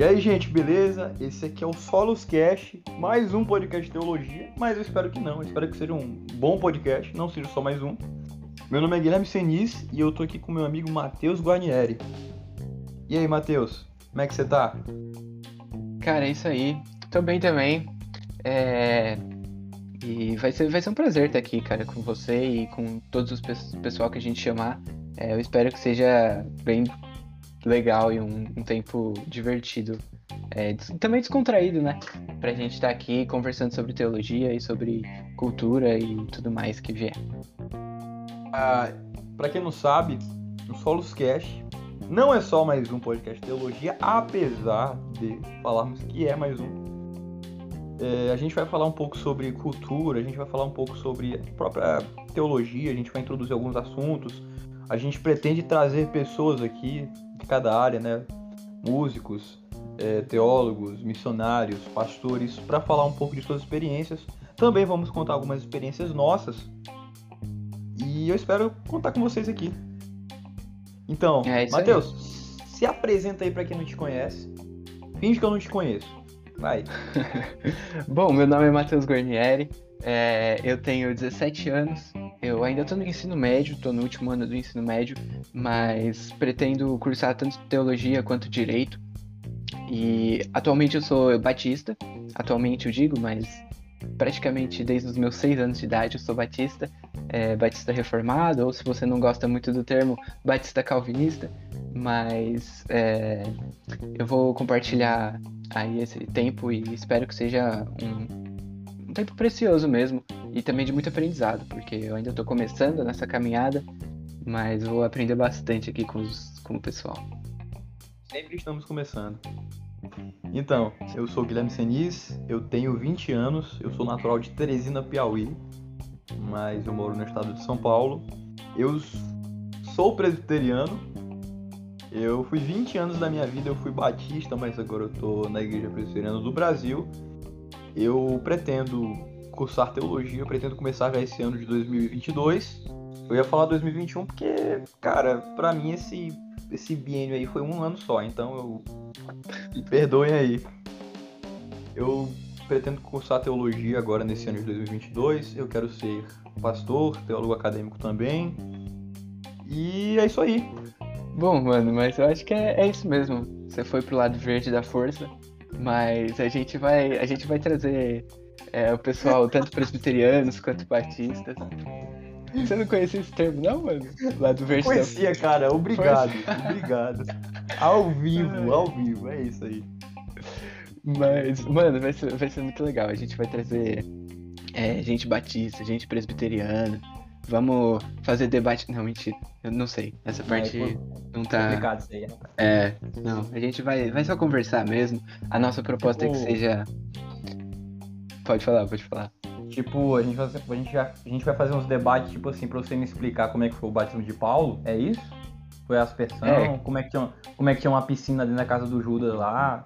E aí, gente, beleza? Esse aqui é o Solos Cast, mais um podcast de teologia, mas eu espero que não, eu espero que seja um bom podcast, não seja só mais um. Meu nome é Guilherme Senis e eu tô aqui com meu amigo Matheus Guarnieri. E aí, Matheus, como é que você tá? Cara, é isso aí. Tô bem também. É... E vai ser, vai ser um prazer estar aqui, cara, com você e com todos os pessoal que a gente chamar. É, eu espero que seja bem legal e um, um tempo divertido. É, também descontraído, né? Pra gente estar aqui conversando sobre teologia e sobre cultura e tudo mais que vier. Ah, pra quem não sabe, o Solos Cast não é só mais um podcast de teologia, apesar de falarmos que é mais um. É, a gente vai falar um pouco sobre cultura, a gente vai falar um pouco sobre a própria teologia, a gente vai introduzir alguns assuntos. A gente pretende trazer pessoas aqui cada área, né? Músicos, é, teólogos, missionários, pastores, para falar um pouco de suas experiências. Também vamos contar algumas experiências nossas. E eu espero contar com vocês aqui. Então, é Matheus, se apresenta aí para quem não te conhece. Finge que eu não te conheço. Vai. Bom, meu nome é Matheus Guarnieri, é, eu tenho 17 anos, eu ainda estou no ensino médio, estou no último ano do ensino médio, mas pretendo cursar tanto teologia quanto direito. E atualmente eu sou batista, atualmente eu digo, mas praticamente desde os meus seis anos de idade eu sou batista, é, batista reformado, ou se você não gosta muito do termo, batista calvinista, mas é, eu vou compartilhar aí esse tempo e espero que seja um, um tempo precioso mesmo e também de muito aprendizado, porque eu ainda estou começando nessa caminhada, mas vou aprender bastante aqui com, os, com o pessoal. Sempre estamos começando. Então, eu sou Guilherme Senis, eu tenho 20 anos, eu sou natural de Teresina, Piauí, mas eu moro no estado de São Paulo. Eu sou presbiteriano, eu fui 20 anos da minha vida, eu fui batista, mas agora eu tô na Igreja Presbiteriana do Brasil. Eu pretendo cursar teologia, eu pretendo começar já esse ano de 2022. Eu ia falar 2021 porque, cara, pra mim esse, esse biênio aí foi um ano só, então eu. Me perdoem aí. Eu pretendo cursar teologia agora nesse ano de 2022. Eu quero ser pastor, teólogo acadêmico também. E é isso aí. Bom, mano, mas eu acho que é, é isso mesmo. Você foi pro lado verde da força, mas a gente vai, a gente vai trazer é, o pessoal, tanto presbiterianos quanto batistas. Você não conhecia esse termo, não, mano? Lado verde Conhecia, da... cara. Obrigado, obrigado. Ao vivo, ao vivo, é isso aí. Mas, mano, vai ser, vai ser muito legal. A gente vai trazer é, gente batista, gente presbiteriana, Vamos fazer debate. Não, mentira. Eu não sei. Essa parte é, não tá. Complicado isso aí, né? É, não. A gente vai, vai só conversar mesmo. A nossa proposta tipo... é que tipo seja. Pode falar, pode falar. Tipo, a gente, vai, a, gente já, a gente vai fazer uns debates, tipo assim, pra você me explicar como é que foi o batismo de Paulo. É isso? Foi a aspersão? É. Como, é que tinha, como é que tinha uma piscina dentro da casa do Judas lá?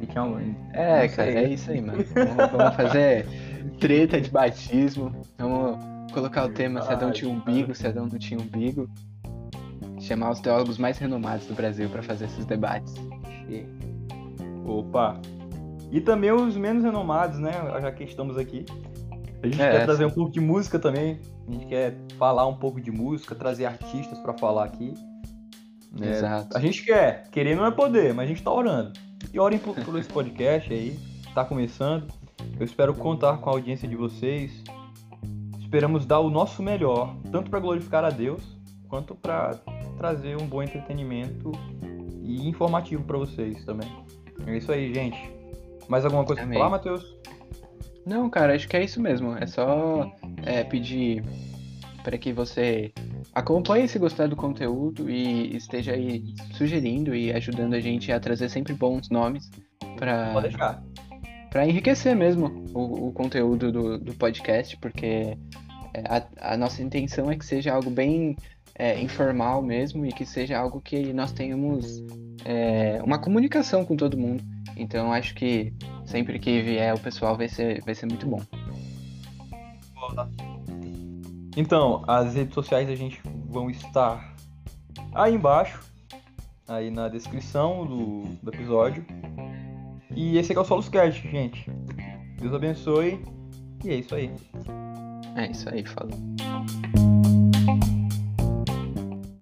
E tinha um... É, cara, é isso aí, mano. vamos, vamos fazer treta de batismo. Vamos colocar o tema se Adão tinha umbigo, se Adão não tinha umbigo. Chamar os teólogos mais renomados do Brasil para fazer esses debates. E... Opa! E também os menos renomados, né? Já que estamos aqui. A gente é, quer trazer um pouco de música também. A gente quer falar um pouco de música, trazer artistas para falar aqui. Né? Exato. A gente quer. Querer não é poder, mas a gente tá orando. E orem por, por esse podcast aí. Tá começando. Eu espero contar com a audiência de vocês. Esperamos dar o nosso melhor, tanto para glorificar a Deus, quanto para trazer um bom entretenimento e informativo para vocês também. É isso aí, gente. Mais alguma coisa para falar, Matheus? Não, cara, acho que é isso mesmo. É só é, pedir para que você acompanhe se gostar do conteúdo e esteja aí sugerindo e ajudando a gente a trazer sempre bons nomes para para enriquecer mesmo o, o conteúdo do, do podcast, porque a, a, nossa intenção é que seja algo bem é, informal mesmo e que seja algo que nós tenhamos é, uma comunicação com todo mundo. Então acho que sempre que vier o pessoal vai ser, vai ser muito bom. Então, as redes sociais a gente vão estar aí embaixo. aí na descrição do, do episódio. E esse aqui é o Solos Cast, gente. Deus abençoe. E é isso aí. É isso aí, falou.